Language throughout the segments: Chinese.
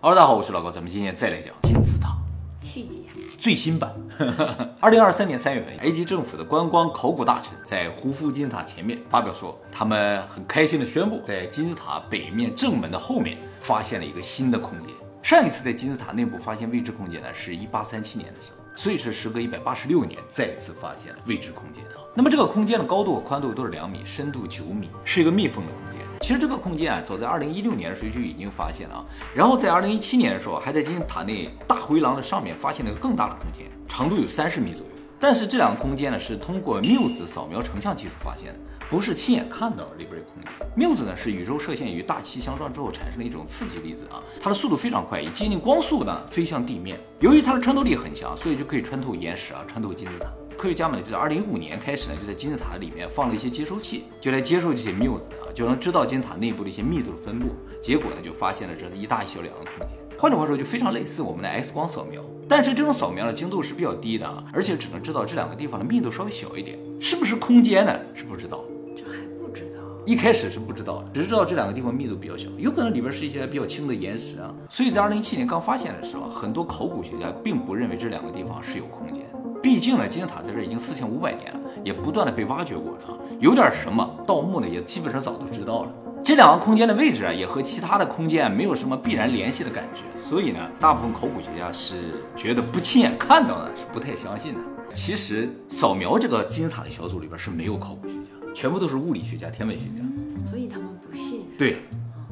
Hello，大家好，我是老高，咱们今天再来讲金字塔续集啊，最新版。二零二三年三月份，埃及政府的观光考古大臣在胡夫金字塔前面发表说，他们很开心的宣布，在金字塔北面正门的后面发现了一个新的空间。上一次在金字塔内部发现未知空间呢，是一八三七年的时候，所以是时隔一百八十六年再次发现了未知空间啊。那么这个空间的高度和宽度都是两米，深度九米，是一个密封的空间。其实这个空间啊，早在二零一六年的时候就已经发现了啊。然后在二零一七年的时候，还在金字塔内大回廊的上面发现了一个更大的空间，长度有三十米左右。但是这两个空间呢，是通过缪子扫描成像技术发现的，不是亲眼看到里边有空间。缪子呢是宇宙射线与大气相撞之后产生的一种刺激粒子啊，它的速度非常快，以接近光速呢飞向地面。由于它的穿透力很强，所以就可以穿透岩石啊，穿透金字塔。科学家们就在二零一五年开始呢，就在金字塔里面放了一些接收器，就来接收这些缪子啊，就能知道金字塔内部的一些密度的分布。结果呢，就发现了这一大一小两个空间。换句话说，就非常类似我们的 X 光扫描，但是这种扫描的精度是比较低的啊，而且只能知道这两个地方的密度稍微小一点，是不是空间呢？是不知道。这还不知道。一开始是不知道的，只是知道这两个地方密度比较小，有可能里边是一些比较轻的岩石啊。所以在二零一七年刚发现的时候，很多考古学家并不认为这两个地方是有空间。毕竟呢，金字塔在这已经四千五百年了，也不断的被挖掘过了啊，有点什么盗墓呢，也基本上早都知道了。这两个空间的位置啊，也和其他的空间没有什么必然联系的感觉，所以呢，大部分考古学家是觉得不亲眼看到的，是不太相信的。其实扫描这个金字塔的小组里边是没有考古学家，全部都是物理学家、天文学家，所以他们不信。对。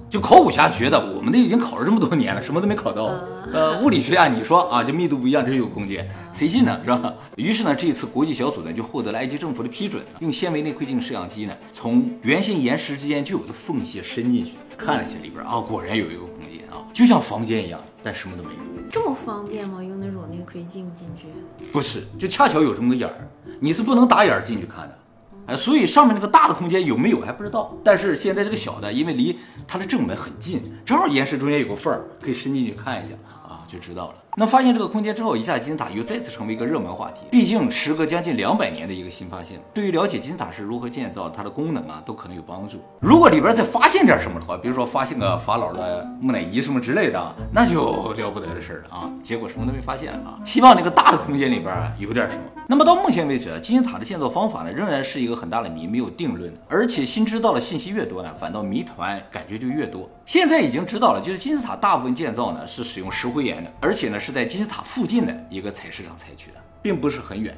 就考古学家觉得，我们都已经考了这么多年了，什么都没考到。呃，物理学啊你说啊，这密度不一样，这有空间，谁信呢？是吧？于是呢，这次国际小组呢就获得了埃及政府的批准，用纤维内窥镜摄像机呢，从圆形岩石之间就有的缝隙伸进去，看了一下里边啊，果然有一个空间啊，就像房间一样，但什么都没有。这么方便吗？用那种内窥镜进去？不是，就恰巧有这么个眼儿，你是不能打眼儿进去看的。哎，所以上面那个大的空间有没有还不知道，但是现在这个小的，因为离它的正门很近，正好岩石中间有个缝儿，可以伸进去看一下啊，就知道了。那发现这个空间之后，一下金字塔又再次成为一个热门话题。毕竟时隔将近两百年的一个新发现，对于了解金字塔是如何建造、它的功能啊，都可能有帮助。如果里边再发现点什么的话，比如说发现个法老的木乃伊什么之类的，那就了不得的事儿了啊。结果什么都没发现啊。希望那个大的空间里边有点什么。那么到目前为止，金字塔的建造方法呢，仍然是一个很大的谜，没有定论。而且新知道的信息越多呢，反倒谜团感觉就越多。现在已经知道了，就是金字塔大部分建造呢是使用石灰岩的，而且呢是在金字塔附。近的一个采石场采取的，并不是很远，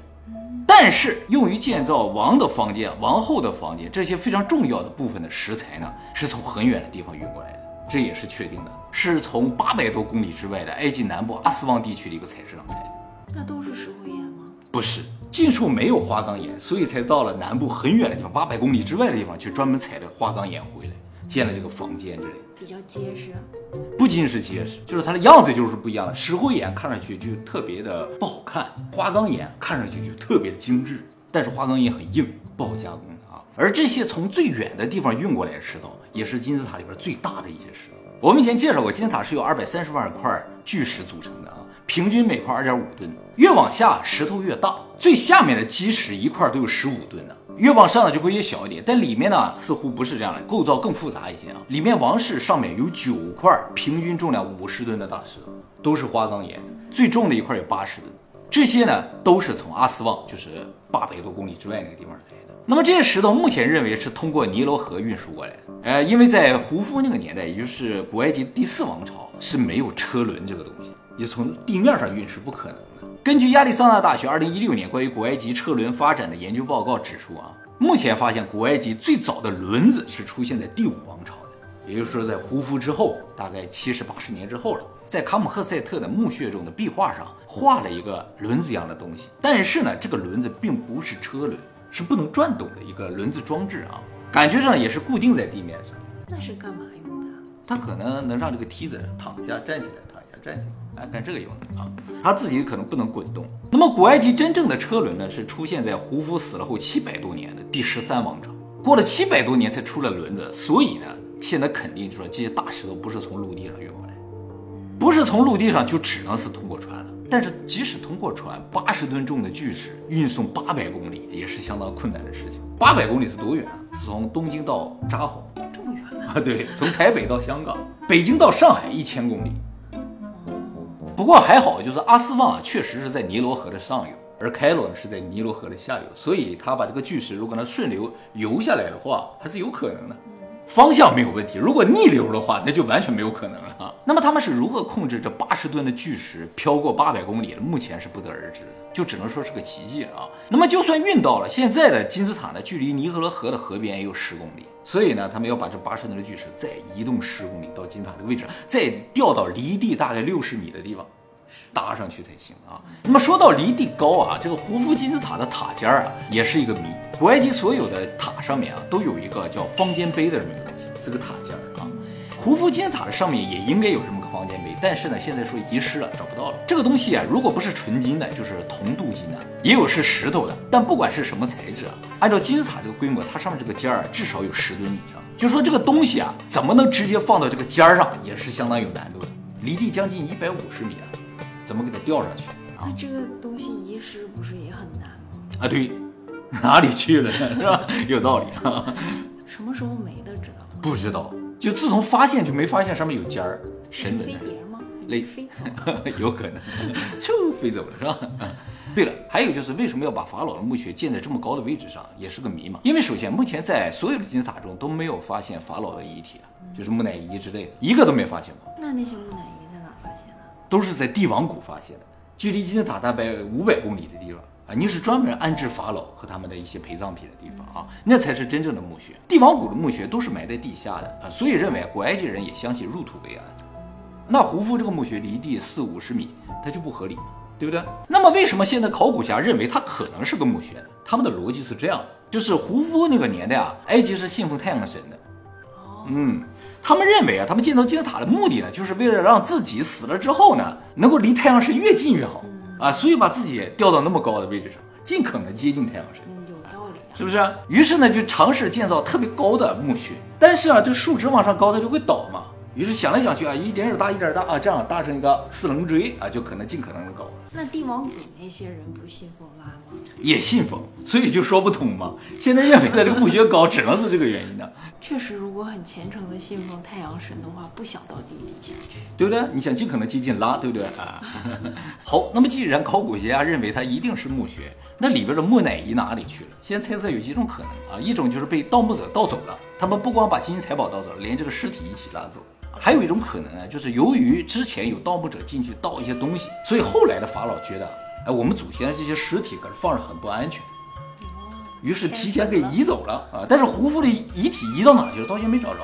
但是用于建造王的房间、王后的房间这些非常重要的部分的石材呢，是从很远的地方运过来的，这也是确定的，是从八百多公里之外的埃及南部阿斯旺地区的一个采石场采的。那都是石灰岩吗？不是，近处没有花岗岩，所以才到了南部很远的地方，八百公里之外的地方去专门采的花岗岩回来，建了这个房间之类。比较结实，不仅是结实，就是它的样子就是不一样的。石灰岩看上去就特别的不好看，花岗岩看上去就特别的精致。但是花岗岩很硬，不好加工的啊。而这些从最远的地方运过来的石头，也是金字塔里边最大的一些石头。我们以前介绍过，金字塔是由二百三十万块巨石组成的啊，平均每块二点五吨。越往下石头越大，最下面的基石一块都有十五吨呢。越往上呢就会越小一点，但里面呢似乎不是这样的，构造更复杂一些啊。里面王室上面有九块平均重量五十吨的大石头，都是花岗岩，最重的一块有八十吨。这些呢都是从阿斯旺，就是八百多公里之外那个地方来的。那么这些石头目前认为是通过尼罗河运输过来的，呃，因为在胡夫那个年代，也就是古埃及第四王朝是没有车轮这个东西，你从地面上运是不可能。根据亚利桑那大学二零一六年关于古埃及车轮发展的研究报告指出啊，目前发现古埃及最早的轮子是出现在第五王朝的，也就是说在胡夫之后，大概七十八十年之后了。在卡姆赫塞特的墓穴中的壁画上画了一个轮子一样的东西，但是呢，这个轮子并不是车轮，是不能转动的一个轮子装置啊，感觉上也是固定在地面上。那是干嘛用的？它可能能让这个梯子躺下站起来，躺下站起来。来干这个用的啊，它自己可能不能滚动。那么古埃及真正的车轮呢，是出现在胡夫死了后七百多年的第十三王朝，过了七百多年才出了轮子。所以呢，现在肯定就说这些大石头不是从陆地上运过来，不是从陆地上就只能是通过船了。但是即使通过船，八十吨重的巨石运送八百公里也是相当困难的事情。八百公里是多远啊？是从东京到札幌这么远啊？对，从台北到香港，北京到上海一千公里。不过还好，就是阿斯旺啊，确实是在尼罗河的上游，而开罗呢是在尼罗河的下游，所以他把这个巨石如果能顺流游下来的话，还是有可能的。方向没有问题，如果逆流的话，那就完全没有可能了。那么他们是如何控制这八十吨的巨石飘过八百公里的？目前是不得而知的，就只能说是个奇迹了啊。那么就算运到了，现在的金字塔呢，距离尼罗河的河边也有十公里，所以呢，他们要把这八十吨的巨石再移动十公里到金字塔这个位置，再掉到离地大概六十米的地方。搭上去才行啊。那么说到离地高啊，这个胡夫金字塔的塔尖儿啊，也是一个谜。古埃及所有的塔上面啊，都有一个叫方尖碑的这么一个东西，是个塔尖儿啊。胡夫金字塔的上面也应该有什么个方尖碑，但是呢，现在说遗失了，找不到了。这个东西啊，如果不是纯金的，就是铜镀金的，也有是石头的。但不管是什么材质啊，按照金字塔这个规模，它上面这个尖儿至少有十吨以上。就说这个东西啊，怎么能直接放到这个尖儿上，也是相当有难度的。离地将近一百五十米啊。怎么给它吊上去？那这个东西遗失不是也很难吗？啊，对，哪里去了是吧？有道理啊。什么时候没的知道吗？不知道，就自从发现就没发现上面有尖儿。神的飞碟吗？雷飞 走。有可能，就飞走了是吧？对了，还有就是为什么要把法老的墓穴建在这么高的位置上，也是个谜嘛。因为首先，目前在所有的金字塔中都没有发现法老的遗体，就是木乃伊之类的，一个都没发现过。那那些木乃伊在哪发现的？都是在帝王谷发现的，距离金字塔大概五百公里的地方啊。你是专门安置法老和他们的一些陪葬品的地方啊，那才是真正的墓穴。帝王谷的墓穴都是埋在地下的啊，所以认为古埃及人也相信入土为安。那胡夫这个墓穴离地四五十米，它就不合理，对不对？那么为什么现在考古家认为它可能是个墓穴呢？他们的逻辑是这样的，就是胡夫那个年代啊，埃及是信奉太阳神的，嗯。他们认为啊，他们建造金字塔的目的呢，就是为了让自己死了之后呢，能够离太阳神越近越好啊，所以把自己吊到那么高的位置上，尽可能接近太阳神。有道理，是不是？于是呢，就尝试建造特别高的墓穴，但是啊，这树枝往上高，它就会倒嘛。于是想来想去啊，一点点大，一点大啊，这样搭成一个四棱锥啊，就可能尽可能的高。那帝王谷那些人不信奉拉吗？也信奉，所以就说不通嘛。现在认为的这个墓穴高，只能是这个原因的。确实，如果很虔诚的信奉太阳神的话，不想到地底下去，对不对？你想尽可能接近拉，对不对啊？好，那么既然考古学家认为它一定是墓穴，那里边的木乃伊哪里去了？现在猜测有几种可能啊，一种就是被盗墓者盗走了，他们不光把金银财宝盗走了，连这个尸体一起拉走。还有一种可能呢，就是由于之前有盗墓者进去盗一些东西，所以后来的法老觉得，哎，我们祖先的这些尸体搁这放着很不安全，于是提前给移走了啊。但是胡夫的遗体移到哪去了？到现在没找着。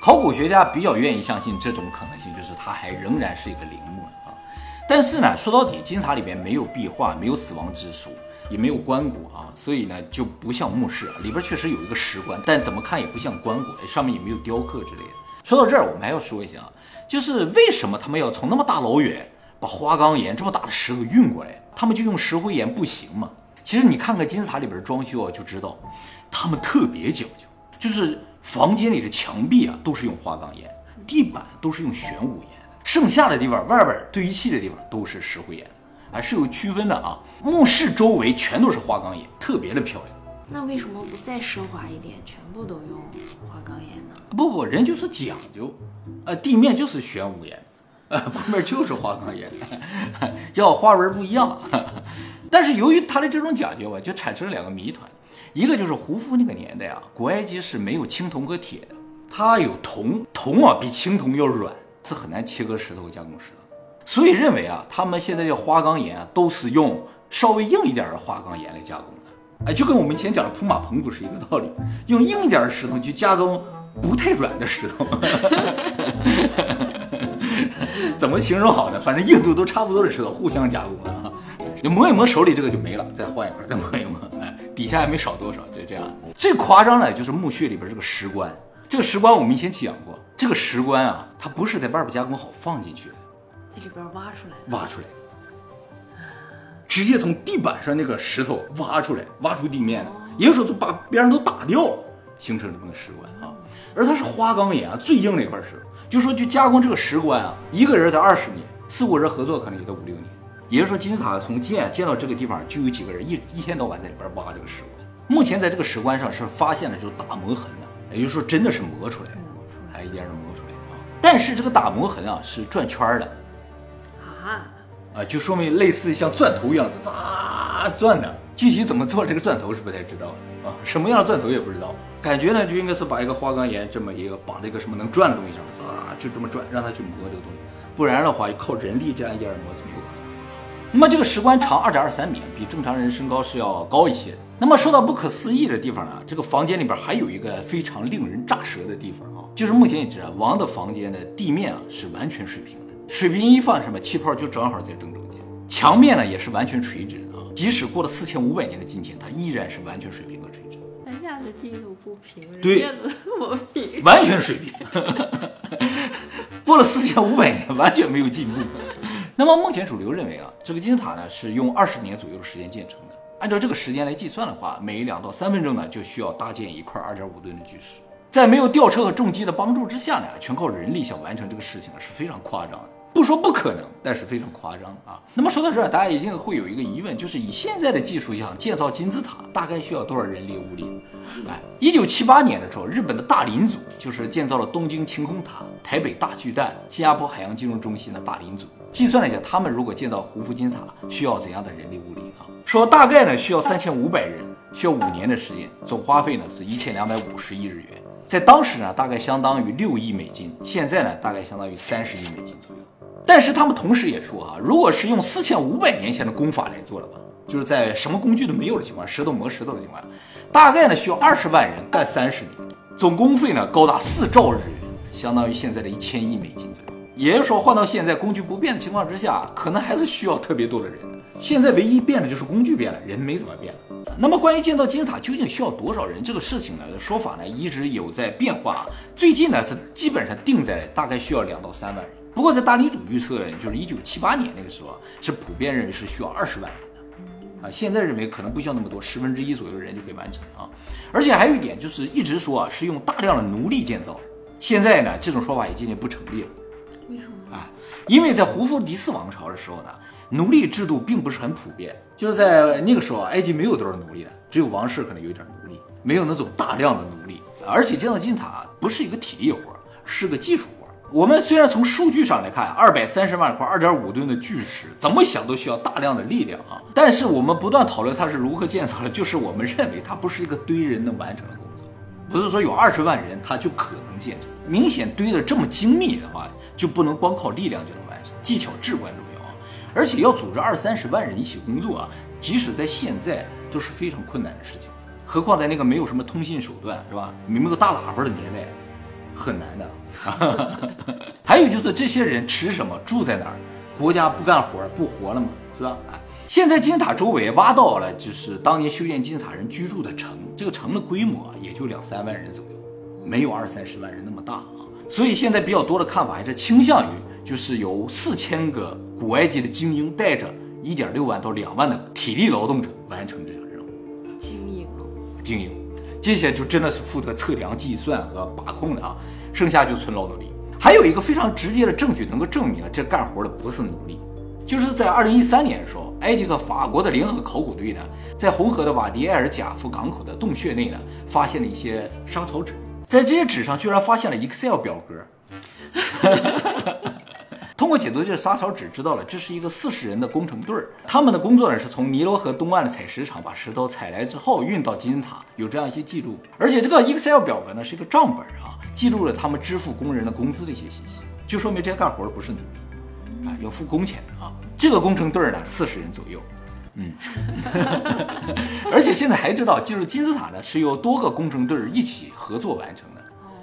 考古学家比较愿意相信这种可能性，就是他还仍然是一个陵墓啊。但是呢，说到底，金字塔里面没有壁画，没有死亡之书，也没有棺椁啊，所以呢就不像墓室，里边确实有一个石棺，但怎么看也不像棺椁，上面也没有雕刻之类的。说到这儿，我们还要说一下啊，就是为什么他们要从那么大老远把花岗岩这么大的石头运过来？他们就用石灰岩不行吗？其实你看看金字塔里边装修啊，就知道他们特别讲究，就是房间里的墙壁啊都是用花岗岩，地板都是用玄武岩，剩下的地方外边堆砌的地方都是石灰岩，啊是有区分的啊。墓室周围全都是花岗岩，特别的漂亮。那为什么不再奢华一点，全部都用花岗岩呢？不不，人就是讲究，呃，地面就是玄武岩，呃，旁边就是花岗岩，要花纹不一样。但是由于他的这种讲究吧，就产生了两个谜团，一个就是胡夫那个年代啊，古埃及是没有青铜和铁的，它有铜，铜啊比青铜要软，是很难切割石头加工石头，所以认为啊，他们现在这花岗岩啊，都是用稍微硬一点的花岗岩来加工，哎，就跟我们以前讲的铺马棚不是一个道理，用硬一点的石头去加工。不太软的石头，怎么形容好呢？反正硬度都差不多的石头，互相加工的啊。你磨一磨手里这个就没了，再换一块，再磨一磨，哎，底下也没少多少，就这样。最夸张的就是墓穴里边这个石棺，这个石棺我们以前讲过，这个石棺啊，它不是在外边加工好放进去的，在里边挖出来，挖出来，直接从地板上那个石头挖出来，挖出地面的，也就是说就把边上都打掉，形成这么个石棺啊。而它是花岗岩啊，最硬的一块石头。就说就加工这个石棺啊，一个人才二十年，四五人合作可能也得五六年。也就是说，金字塔从建建到这个地方，就有几个人一一天到晚在里边挖这个石棺。目前在这个石棺上是发现了就是打磨痕的，也就是说真的是磨出来的，还一点点磨出来啊。但是这个打磨痕啊是转圈的，啊，啊，就说明类似像钻头一样的咋钻的，具体怎么做这个钻头是不太知道的啊，什么样的钻头也不知道。感觉呢就应该是把一个花岗岩这么一个绑在一个什么能转的东西上，啊，就这么转，让它去磨这个东西，不然的话靠人力这样一点磨是没有可能。那么这个石棺长二点二三米，比正常人身高是要高一些。那么说到不可思议的地方呢，这个房间里边还有一个非常令人咋舌的地方啊，就是目前已知啊，王的房间的地面啊是完全水平的，水平一放什么气泡就正好在正中间，墙面呢也是完全垂直的啊，即使过了四千五百年的今天，它依然是完全水平和垂直，人家的地都不平，对。完全水平。过了四千五百年，完全没有进步。那么目前主流认为啊，这个金字塔呢是用二十年左右的时间建成的。按照这个时间来计算的话，每两到三分钟呢就需要搭建一块二点五吨的巨石。在没有吊车和重机的帮助之下呢，全靠人力想完成这个事情啊是非常夸张的。不说不可能，但是非常夸张啊。那么说到这儿，大家一定会有一个疑问，就是以现在的技术想建造金字塔，大概需要多少人力物力？哎，一九七八年的时候，日本的大林组就是建造了东京晴空塔、台北大巨蛋、新加坡海洋金融中心的大林组，计算了一下，他们如果建造胡夫金字塔需要怎样的人力物力啊？说大概呢需要三千五百人，需要五年的时间，总花费呢是一千两百五十亿日元，在当时呢大概相当于六亿美金，现在呢大概相当于三十亿美金左右。但是他们同时也说啊，如果是用四千五百年前的功法来做的话，就是在什么工具都没有的情况下，石头磨石头的情况下，大概呢需要二十万人干三十年，总工费呢高达四兆日元，相当于现在的一千亿美金左右。也就是说，换到现在工具不变的情况之下，可能还是需要特别多的人。现在唯一变的就是工具变了，人没怎么变。那么关于建造金字塔究竟需要多少人这个事情呢，说法呢一直有在变化。最近呢是基本上定在大概需要两到三万人。不过在大女主预测，就是一九七八年那个时候，是普遍认为是需要二十万人的，啊，现在认为可能不需要那么多，十分之一左右的人就可以完成啊。而且还有一点就是一直说啊是用大量的奴隶建造，现在呢这种说法也渐渐不成立了为什么？啊，因为在胡夫迪斯王朝的时候呢，奴隶制度并不是很普遍，就是在那个时候啊，埃及没有多少奴隶的，只有王室可能有一点奴隶，没有那种大量的奴隶，而且建造金字塔不是一个体力活，是个技术活。我们虽然从数据上来看，二百三十万块、二点五吨的巨石，怎么想都需要大量的力量啊。但是我们不断讨论它是如何建造的，就是我们认为它不是一个堆人能完成的工作，不是说有二十万人他就可能建成。明显堆的这么精密的话，就不能光靠力量就能完成，技巧至关重要啊。而且要组织二三十万人一起工作啊，即使在现在都是非常困难的事情，何况在那个没有什么通信手段是吧？没有大喇叭的年代，很难的。还有就是这些人吃什么，住在哪儿，国家不干活不活了吗？是吧？啊，现在金字塔周围挖到了就是当年修建金字塔人居住的城，这个城的规模啊也就两三万人左右，没有二三十万人那么大啊。所以现在比较多的看法还是倾向于就是由四千个古埃及的精英带着一点六万到两万的体力劳动者完成这项任务。精英啊，精英，这些就真的是负责测量、计算和把控的啊，剩下就纯劳动力。还有一个非常直接的证据能够证明这干活的不是奴隶，就是在二零一三年的时候，埃及和法国的联合考古队呢，在红河的瓦迪埃尔贾夫港口的洞穴内呢，发现了一些沙草纸，在这些纸上居然发现了 Excel 表格。通过解读这沙草纸，知道了这是一个四十人的工程队儿，他们的工作呢是从尼罗河东岸的采石场把石头采来之后运到金字塔，有这样一些记录。而且这个 Excel 表格呢是一个账本啊，记录了他们支付工人的工资的一些信息，就说明这些干活的不是奴隶，啊，要付工钱啊。这个工程队儿呢四十人左右，嗯，而且现在还知道，进入金字塔呢是由多个工程队儿一起合作完成。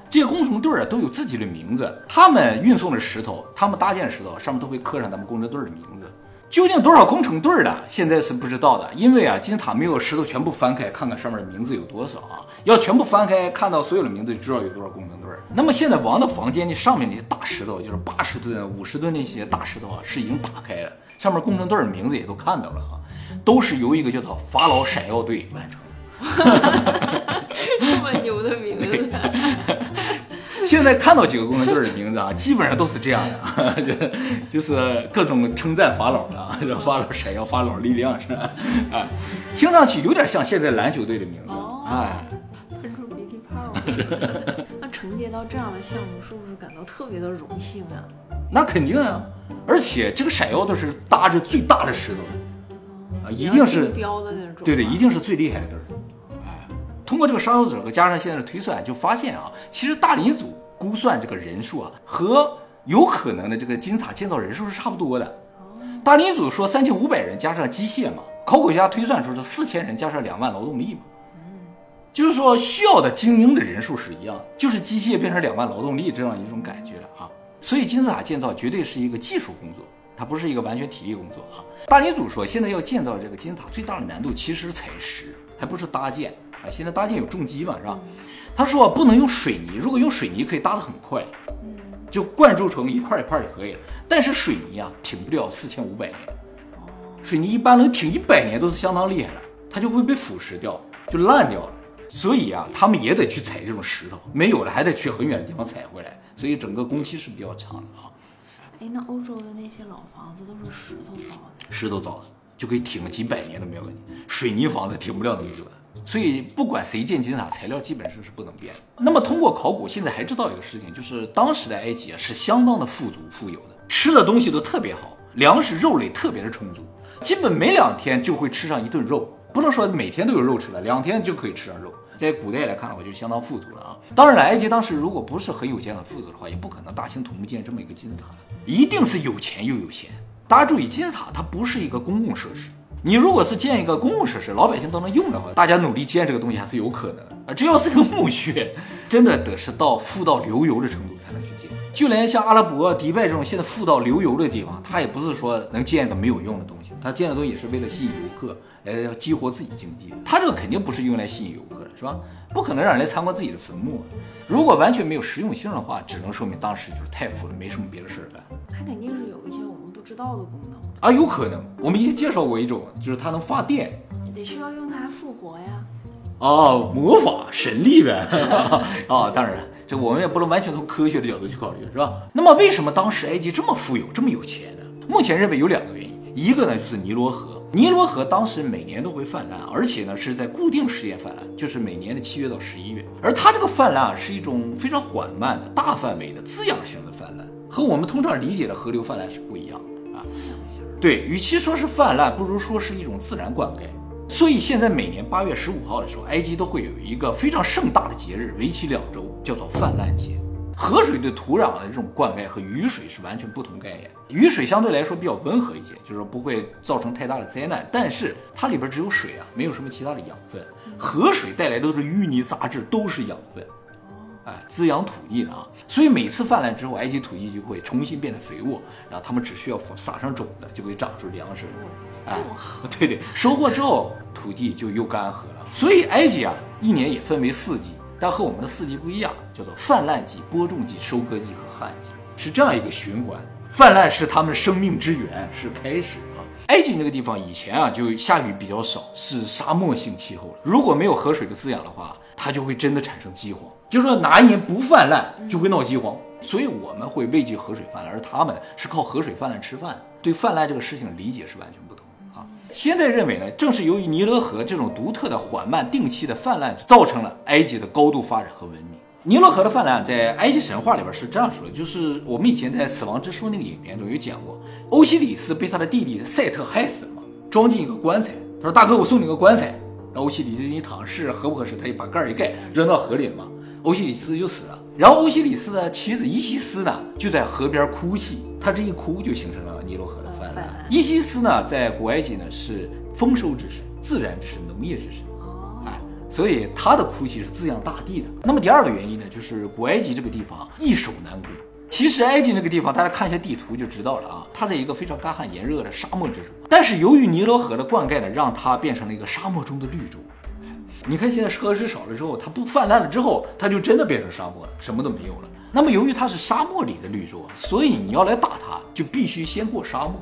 这些工程队啊都有自己的名字，他们运送的石头，他们搭建石头上面都会刻上咱们工程队的名字。究竟多少工程队的，现在是不知道的，因为啊，金字塔没有石头全部翻开看看上面的名字有多少啊。要全部翻开看到所有的名字，就知道有多少工程队。那么现在王的房间那上面那些大石头，就是八十吨、五十吨那些大石头啊，是已经打开了，上面工程队的名字也都看到了啊，都是由一个叫做法老闪耀队完成的。这么牛的名字，现在看到几个工程队的名字啊，基本上都是这样的，就就是各种称赞法老的啊，这法老闪耀，法老力量是吧？啊，听上去有点像现在篮球队的名字，哦哎，喷出鼻涕泡。那承接到这样的项目，是不是感到特别的荣幸啊？那肯定啊，而且这个闪耀的是搭着最大的石头，啊，一定是标的那种。对对，一定是最厉害的地儿。哎，通过这个沙头子和加上现在的推算，就发现啊，其实大林组估算这个人数啊，和有可能的这个金字塔建造人数是差不多的。大林组说三千五百人加上机械嘛，考古学家推算出是四千人加上两万劳动力嘛。嗯就是说需要的精英的人数是一样，就是机械变成两万劳动力这样一种感觉了啊。所以金字塔建造绝对是一个技术工作，它不是一个完全体力工作啊。大林组说，现在要建造这个金字塔最大的难度其实是采石，还不是搭建啊。现在搭建有重机嘛，是吧？他说不能用水泥，如果用水泥可以搭得很快，就灌注成一块一块就可以了。但是水泥啊，挺不了四千五百年，水泥一般能挺一百年都是相当厉害了，它就会被腐蚀掉，就烂掉了。所以啊，他们也得去采这种石头，没有了还得去很远的地方采回来，所以整个工期是比较长的啊。哎，那欧洲的那些老房子都是石头造的，石头造的就可以挺个几百年都没有问题，水泥房子挺不了那么久的。所以不管谁建金字塔，材料基本上是不能变的。那么通过考古，现在还知道一个事情，就是当时的埃及啊是相当的富足富有的，吃的东西都特别好，粮食肉类特别的充足，基本每两天就会吃上一顿肉。不能说每天都有肉吃了，两天就可以吃上肉。在古代来看的话，就相当富足了啊。当然了，埃及当时如果不是很有钱、很富足的话，也不可能大兴土木建这么一个金字塔，一定是有钱又有闲。大家注意，金字塔它不是一个公共设施。你如果是建一个公共设施，老百姓都能用的话，大家努力建这个东西还是有可能啊。只要是个墓穴，真的得是到富到流油的程度才能去建。就连像阿拉伯、迪拜这种现在富到流油的地方，它也不是说能建一个没有用的东西，它建的东西也是为了吸引游客，来激活自己经济。它这个肯定不是用来吸引游客的，是吧？不可能让人来参观自己的坟墓。如果完全没有实用性的话，只能说明当时就是太富了，没什么别的事儿干。它肯定是有一些我们不知道的功能，啊，有可能。我们也介绍过一种，就是它能发电。也得需要用它复活呀。哦，魔法神力呗。啊，当然了，这我们也不能完全从科学的角度去考虑，是吧？那么为什么当时埃及这么富有，这么有钱呢？目前认为有两个原因，一个呢就是尼罗河，尼罗河当时每年都会泛滥，而且呢是在固定时间泛滥，就是每年的七月到十一月。而它这个泛滥啊是一种非常缓慢的大范围的滋养型的泛滥，和我们通常理解的河流泛滥是不一样的啊。对，与其说是泛滥，不如说是一种自然灌溉。所以现在每年八月十五号的时候，埃及都会有一个非常盛大的节日，为期两周，叫做泛滥节。河水对土壤的这种灌溉和雨水是完全不同概念。雨水相对来说比较温和一些，就是说不会造成太大的灾难，但是它里边只有水啊，没有什么其他的养分。河水带来的都是淤泥杂质，都是养分。哎，滋养土地的啊，所以每次泛滥之后，埃及土地就会重新变得肥沃，然后他们只需要撒上种子，就可以长出粮食。哎，对对，收获之后土地就又干涸了。所以埃及啊，一年也分为四季，但和我们的四季不一样，叫做泛滥季、播种季、收割季和旱季，是这样一个循环。泛滥是他们生命之源，是开始啊。埃及那个地方以前啊就下雨比较少，是沙漠性气候了。如果没有河水的滋养的话，它就会真的产生饥荒。就是说哪一年不泛滥，就会闹饥荒。所以我们会畏惧河水泛滥，而他们是靠河水泛滥吃饭，对泛滥这个事情的理解是完全不同的啊。现在认为呢，正是由于尼罗河这种独特的缓慢定期的泛滥，造成了埃及的高度发展和文明。尼罗河的泛滥在埃及神话里边是这样说的，就是我们以前在《死亡之书》那个影片中有讲过，欧西里斯被他的弟弟赛特害死了嘛，装进一个棺材。他说：“大哥，我送你个棺材。”然后欧西里斯一躺试合不合适，他就把盖儿一盖，扔到河里了嘛。欧西里斯就死了。然后欧西里斯的妻子伊西斯呢，就在河边哭泣，他这一哭就形成了尼罗河的泛滥。伊西斯呢，在古埃及呢是丰收之神、自然之神、农业之神。哦，哎，所以他的哭泣是滋养大地的。那么第二个原因呢，就是古埃及这个地方易守难攻。其实埃及那个地方，大家看一下地图就知道了啊，它在一个非常干旱炎热的沙漠之中。但是由于尼罗河的灌溉呢，让它变成了一个沙漠中的绿洲。你看现在河水少了之后，它不泛滥了之后，它就真的变成沙漠了，什么都没有了。那么由于它是沙漠里的绿洲啊，所以你要来打它，就必须先过沙漠。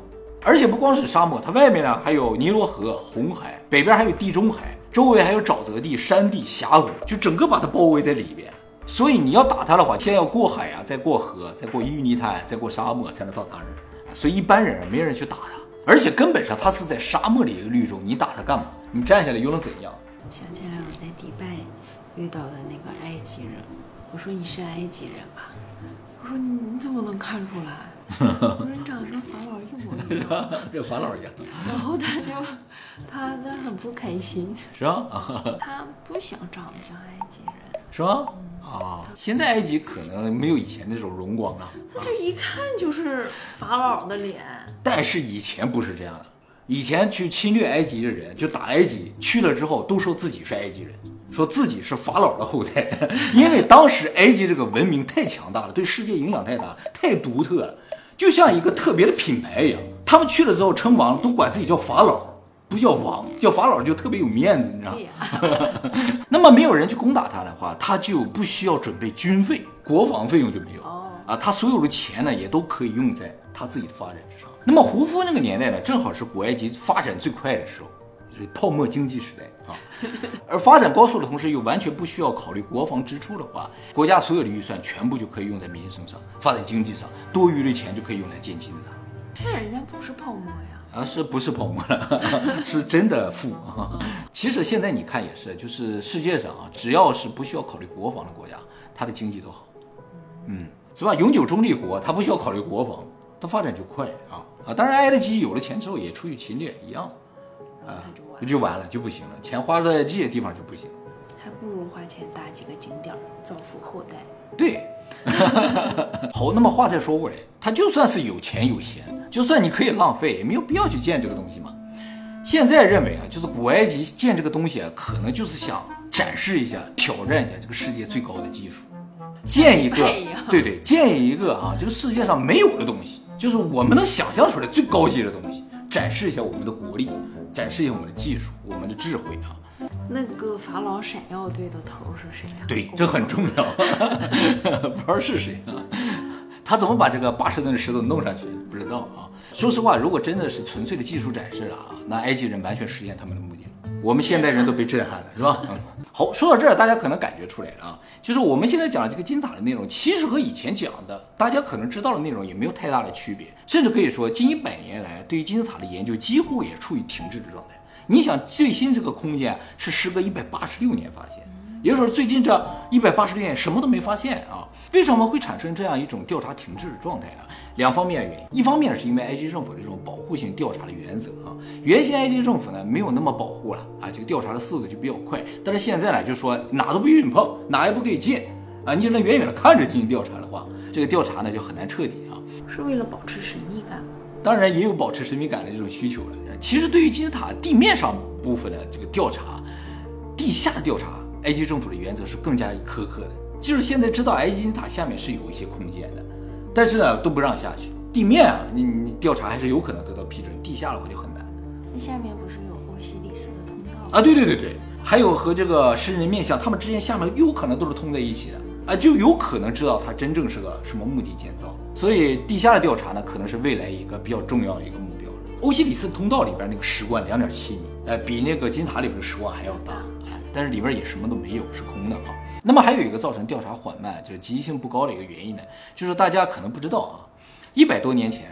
而且不光是沙漠，它外面呢还有尼罗河、红海，北边还有地中海，周围还有沼泽地、山地、峡谷，就整个把它包围在里边。所以你要打它的话，先要过海啊、再过河，再过淤泥滩，再过沙漠，才能到达人。所以一般人啊没人去打它，而且根本上它是在沙漠里一个绿洲，你打它干嘛？你站下来又能怎样？想起来我在迪拜遇到的那个埃及人，我说你是埃及人吧？我说你你怎么能看出来？我说你长得跟法老一模一样。跟法老一样，然后他就他他很不开心，是啊？他不想长得像埃及人，是吧？啊，现在埃及可能没有以前那种荣光了，他就一看就是法老的脸。但是以前不是这样的，以前去侵略埃及的人，就打埃及，去了之后都说自己是埃及人，说自己是法老的后代，因为当时埃及这个文明太强大了，对世界影响太大，太独特了，就像一个特别的品牌一样。他们去了之后称王，都管自己叫法老，不叫王，叫法老就特别有面子，你知道吗 那么没有人去攻打他的话，他就不需要准备军费，国防费用就没有。哦啊，他所有的钱呢，也都可以用在他自己的发展上。那么胡夫那个年代呢，正好是古埃及发展最快的时候，就是泡沫经济时代啊。而发展高速的同时，又完全不需要考虑国防支出的话，国家所有的预算全部就可以用在民生上，发展经济上，多余的钱就可以用来建金字塔。那人家不是泡沫呀。啊，是不是泡沫了？是真的富啊！其实现在你看也是，就是世界上啊，只要是不需要考虑国防的国家，它的经济都好，嗯，是吧？永久中立国，它不需要考虑国防，它发展就快啊啊！当然，埃及有了钱之后也出去侵略一样，然后他就完，就完了就不行了，钱花在这些地方就不行。还不如花钱搭几个景点造福后代。对，好，那么话再说回来，他就算是有钱有闲，就算你可以浪费，也没有必要去建这个东西嘛。现在认为啊，就是古埃及建这个东西啊，可能就是想展示一下、挑战一下这个世界最高的技术，建一个，对对，建一个啊，这个世界上没有的东西，就是我们能想象出来最高级的东西，展示一下我们的国力，展示一下我们的技术、我们的智慧啊。那个法老闪耀队的头儿是谁呀、对，这很重要，不知道是谁啊？他怎么把这个八十吨的石头弄上去？不知道啊。说实话，如果真的是纯粹的技术展示啊，那埃及人完全实现他们的目的了。我们现代人都被震撼了，是吧？嗯。好，说到这儿，大家可能感觉出来了啊，就是我们现在讲的这个金字塔的内容，其实和以前讲的大家可能知道的内容也没有太大的区别，甚至可以说，近一百年来对于金字塔的研究几乎也处于停滞的状态。你想，最新这个空间是时隔一百八十六年发现，也就是说，最近这一百八十天什么都没发现啊。为什么会产生这样一种调查停滞的状态呢？两方面原因，一方面是因为埃及政府这种保护性调查的原则啊，原先埃及政府呢没有那么保护了啊，这个调查的速度就比较快。但是现在呢，就说哪都不允碰，哪也不可以进啊，你只能远远的看着进行调查的话，这个调查呢就很难彻底啊。是为了保持神秘感？当然也有保持神秘感的这种需求了。其实对于金字塔地面上部分的这个调查，地下的调查，埃及政府的原则是更加苛刻的。就是现在知道埃及金字塔下面是有一些空间的，但是呢都不让下去。地面啊，你你调查还是有可能得到批准，地下的话就很难那下面不是有欧西里斯的通道吗？啊。对对对对，还有和这个诗人面像，他们之间下面有可能都是通在一起的啊，就有可能知道它真正是个什么目的建造。所以地下的调查呢，可能是未来一个比较重要的一个目标。欧西里斯通道里边那个石棺两点七米，呃，比那个金字塔里边的石棺还要大，哎，但是里边也什么都没有，是空的啊。那么还有一个造成调查缓慢，就是积极性不高的一个原因呢，就是大家可能不知道啊，一百多年前，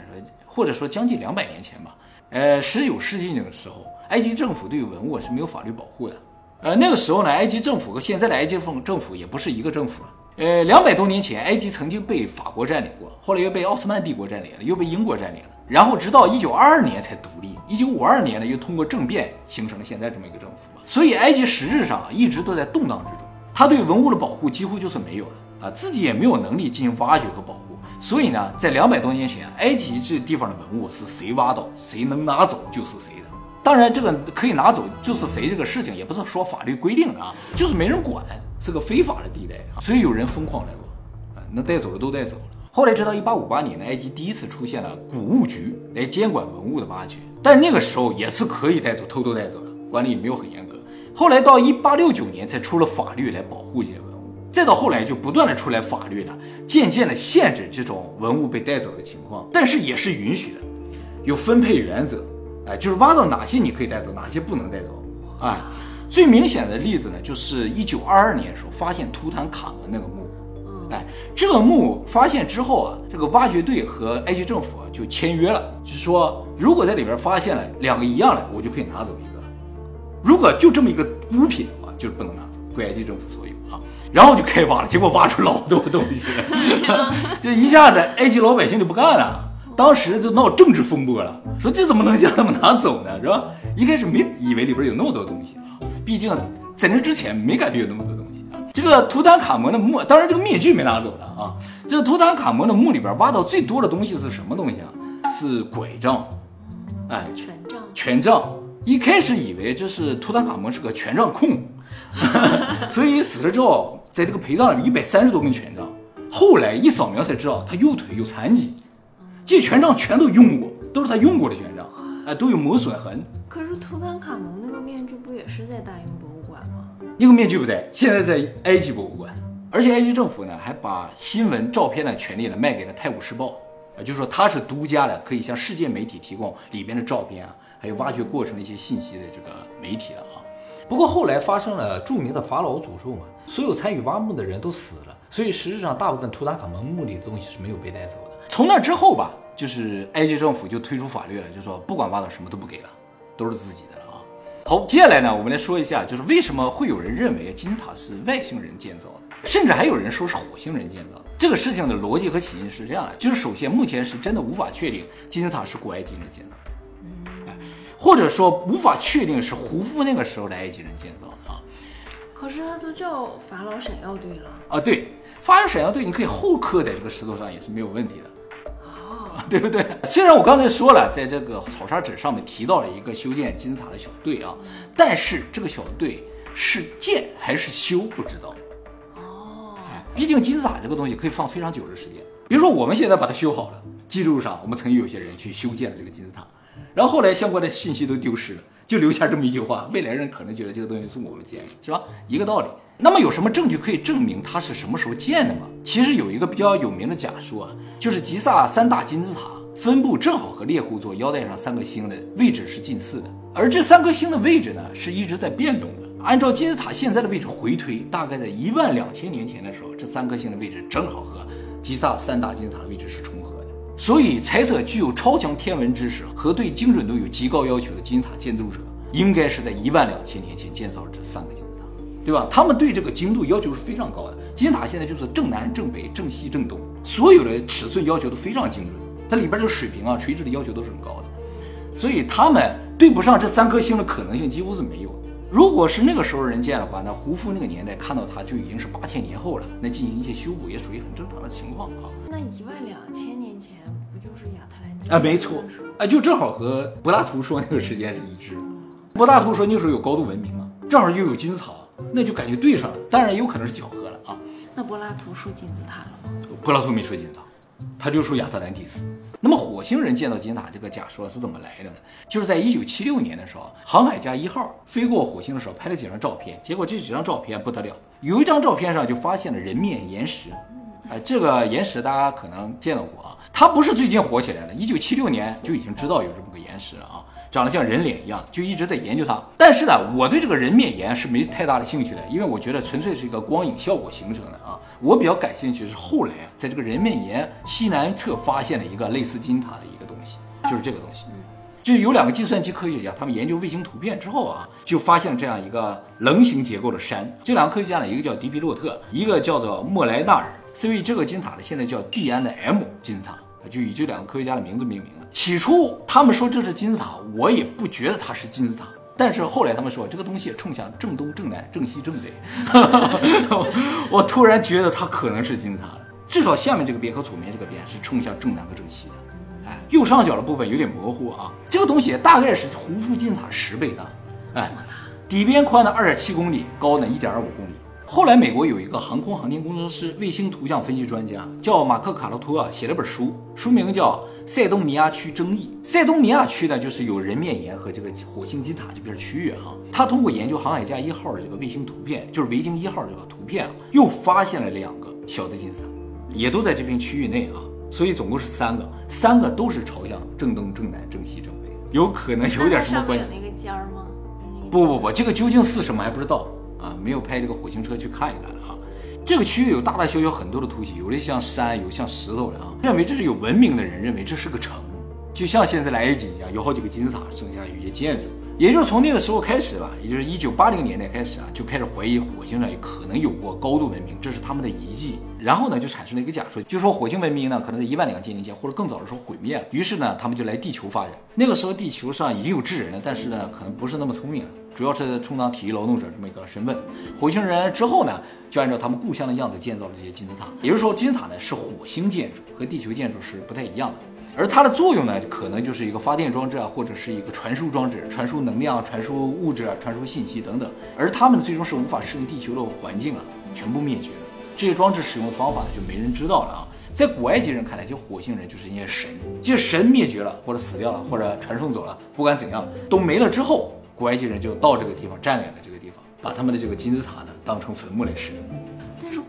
或者说将近两百年前吧，呃，十九世纪那个时候，埃及政府对于文物是没有法律保护的。呃，那个时候呢，埃及政府和现在的埃及政府也不是一个政府了。呃，两百多年前，埃及曾经被法国占领过，后来又被奥斯曼帝国占领了，又被英国占领了，然后直到一九二二年才独立。一九五二年呢，又通过政变形成了现在这么一个政府。所以，埃及实质上一直都在动荡之中，他对文物的保护几乎就是没有了啊，自己也没有能力进行挖掘和保护。所以呢，在两百多年前，埃及这地方的文物是谁挖到，谁能拿走就是谁的。当然，这个可以拿走就是谁这个事情，也不是说法律规定的啊，就是没人管，是个非法的地带啊，所以有人疯狂来挖，啊，能带走的都带走了。后来直到一八五八年呢，埃及第一次出现了古物局来监管文物的挖掘，但那个时候也是可以带走，偷偷带走的，管理也没有很严格。后来到一八六九年才出了法律来保护这些文物，再到后来就不断的出来法律了，渐渐的限制这种文物被带走的情况，但是也是允许的，有分配原则。哎，就是挖到哪些你可以带走，哪些不能带走。哎，最明显的例子呢，就是一九二二年的时候发现图坦卡门那个墓。哎，这个墓发现之后啊，这个挖掘队和埃及政府啊就签约了，就是说如果在里边发现了两个一样的，我就可以拿走一个；如果就这么一个物品的话，就是不能拿走。归埃及政府所有啊。然后就开挖了，结果挖出老多东西来，这一下子埃及老百姓就不干了，当时就闹政治风波了，说这怎么能将他们拿走呢？是吧？一开始没以为里边有那么多东西啊，毕竟在那之前没感觉有那么多东西啊。这个图坦卡蒙的墓，当然这个面具没拿走了啊。这个图坦卡蒙的墓里边挖到最多的东西是什么东西啊？是拐杖，哎，权杖，权杖。一开始以为这是图坦卡蒙是个权杖控，所以死了之后，在这个陪葬里面一百三十多根权杖。后来一扫描才知道他右腿有残疾，这些权杖全都用过，都是他用过的权杖，哎，都有磨损痕。可是图坦卡蒙那个面具不也是在大英博物馆吗？那个面具不在，现在在埃及博物馆。而且埃及政府呢，还把新闻照片的权利呢卖给了《泰晤士报》，啊，就是说它是独家的，可以向世界媒体提供里边的照片啊，还有挖掘过程的一些信息的这个媒体了啊。不过后来发生了著名的法老诅咒嘛，所有参与挖墓的人都死了，所以实质上大部分图坦卡蒙墓里的东西是没有被带走的。从那之后吧，就是埃及政府就推出法律了，就说不管挖到什么都不给了，都是自己的了啊。好，接下来呢，我们来说一下，就是为什么会有人认为金字塔是外星人建造的。甚至还有人说是火星人建造的。这个事情的逻辑和起因是这样的：就是首先，目前是真的无法确定金字塔是古埃及人建造，或者说无法确定是胡夫那个时候的埃及人建造的啊。可是他都叫法老闪耀队了啊，对，法老闪耀队你可以后刻在这个石头上也是没有问题的，哦，对不对？虽然我刚才说了，在这个草沙纸上面提到了一个修建金字塔的小队啊，但是这个小队是建还是修不知道。哦毕竟金字塔这个东西可以放非常久的时间，比如说我们现在把它修好了，记录上我们曾经有些人去修建了这个金字塔，然后后来相关的信息都丢失了，就留下这么一句话，未来人可能觉得这个东西是我们建的，是吧？一个道理。那么有什么证据可以证明它是什么时候建的吗？其实有一个比较有名的假说啊，就是吉萨三大金字塔分布正好和猎户座腰带上三颗星的位置是近似的，而这三颗星的位置呢是一直在变动的。按照金字塔现在的位置回推，大概在一万两千年前的时候，这三颗星的位置正好和吉萨三大金字塔的位置是重。所以猜测具有超强天文知识和对精准度有极高要求的金字塔建筑者，应该是在一万两千年前建造了这三个金字塔，对吧？他们对这个精度要求是非常高的。金字塔现在就是正南、正北、正西、正东，所有的尺寸要求都非常精准，它里边这个水平啊、垂直的要求都是很高的，所以他们对不上这三颗星的可能性几乎是没有。如果是那个时候人建的话，那胡夫那个年代看到它就已经是八千年后了，那进行一些修补也属于很正常的情况啊。那一万两千年前不就是亚特兰蒂斯啊？没错，啊，就正好和柏拉图说那个时间是一致的。柏拉图说那时候有高度文明嘛，正好又有金字塔，那就感觉对上了。当然也有可能是巧合了啊。那柏拉图说金字塔了吗？柏拉图没说金字塔。他就说亚特兰蒂斯。那么火星人见到金字塔这个假说是怎么来的呢？就是在一九七六年的时候，航海家一号飞过火星的时候拍了几张照片，结果这几张照片不得了，有一张照片上就发现了人面岩石。哎，这个岩石大家可能见到过啊，它不是最近火起来的，一九七六年就已经知道有这么个岩石了啊。长得像人脸一样，就一直在研究它。但是呢，我对这个人面岩是没太大的兴趣的，因为我觉得纯粹是一个光影效果形成的啊。我比较感兴趣是后来在这个人面岩西南侧发现了一个类似金塔的一个东西，就是这个东西。就有两个计算机科学家，他们研究卫星图片之后啊，就发现这样一个棱形结构的山。这两个科学家呢，一个叫迪比洛特，一个叫做莫莱纳尔。所以这个金字塔呢，现在叫蒂安的 M 金字塔，就以这两个科学家的名字命名了。起初他们说这是金字塔，我也不觉得它是金字塔。但是后来他们说这个东西冲向正东、正南、正西、正北，我突然觉得它可能是金字塔了。至少下面这个边和左面这个边是冲向正南和正西的。哎，右上角的部分有点模糊啊。这个东西大概是胡夫金字塔十倍大。哎，底边宽呢二点七公里，高呢一点二五公里。后来，美国有一个航空航天工程师、卫星图像分析专家，叫马克·卡洛托啊，写了本书，书名叫《塞东尼亚区争议》。塞东尼亚区呢，就是有人面岩和这个火星金字塔这片区域哈。他通过研究航海家一号的这个卫星图片，就是维京一号这个图片，又发现了两个小的金字塔，也都在这片区域内啊。所以总共是三个，三个都是朝向正东、正南、正西、正北，有可能有点什么关系？那个尖儿吗？不不不，这个究竟是什么还不知道。啊，没有派这个火星车去看一看啊。这个区域有大大小小很多的突起，有的像山，有像石头的啊。认为这是有文明的人认为这是个城，就像现在的埃及一样，有好几个金字塔，剩下有一些建筑。也就是从那个时候开始吧，也就是一九八零年代开始啊，就开始怀疑火星上可能有过高度文明，这是他们的遗迹。然后呢，就产生了一个假说，就说火星文明呢可能在一万两千年前或者更早的时候毁灭了。于是呢，他们就来地球发展。那个时候地球上已经有智人了，但是呢，可能不是那么聪明了，主要是充当体力劳动者这么一个身份。火星人之后呢，就按照他们故乡的样子建造了这些金字塔。也就是说，金字塔呢是火星建筑，和地球建筑是不太一样的。而它的作用呢，可能就是一个发电装置啊，或者是一个传输装置，传输能量、传输物质啊、传输信息等等。而它们最终是无法适应地球的环境啊，全部灭绝。这些装置使用的方法呢就没人知道了啊。在古埃及人看来，这些火星人就是一些神，这些神灭绝了，或者死掉了，或者传送走了，不管怎样都没了之后，古埃及人就到这个地方占领了这个地方，把他们的这个金字塔呢当成坟墓来使用。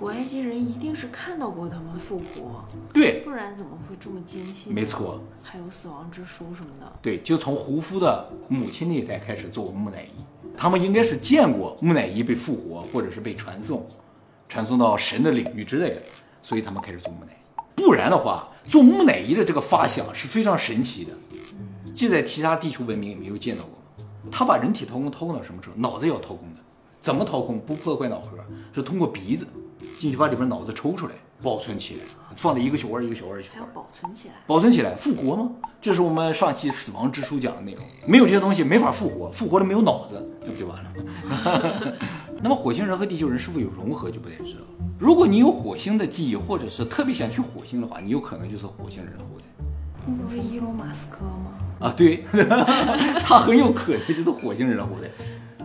古埃及人一定是看到过他们复活，对，不然怎么会这么坚信？没错，还有死亡之书什么的。对，就从胡夫的母亲那一代开始做木乃伊，他们应该是见过木乃伊被复活，或者是被传送，传送到神的领域之类的，所以他们开始做木乃伊。不然的话，做木乃伊的这个发想是非常神奇的，这在其他地球文明也没有见到过。他把人体掏空掏空到什么时候？脑子也要掏空的，怎么掏空？不破坏脑核，是通过鼻子进去把里边脑子抽出来，保存起来，放在一个小窝一个小窝一个小窝还要。保存起来。保存起来，复活吗？这是我们上期死亡之书讲的内容。没有这些东西，没法复活，复活了没有脑子，那不就完了吗？那么火星人和地球人是否有融合，就不太知道。如果你有火星的记忆，或者是特别想去火星的话，你有可能就是火星人的后代。那不是伊隆马斯克吗？啊，对，他很有可能就是火星人的后代。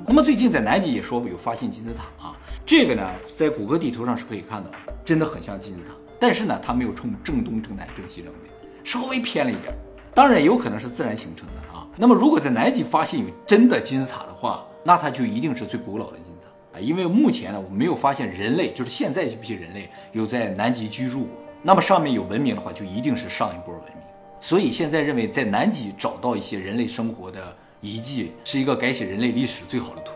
那么最近在南极也说过有发现金字塔啊，这个呢在谷歌地图上是可以看到，真的很像金字塔。但是呢，它没有冲正东、正南、正西、正北，稍微偏了一点。当然也有可能是自然形成的啊。那么如果在南极发现有真的金字塔的话，那它就一定是最古老的金字塔啊，因为目前呢我们没有发现人类，就是现在这批人类有在南极居住过。那么上面有文明的话，就一定是上一波文明。所以现在认为在南极找到一些人类生活的遗迹，是一个改写人类历史最好的图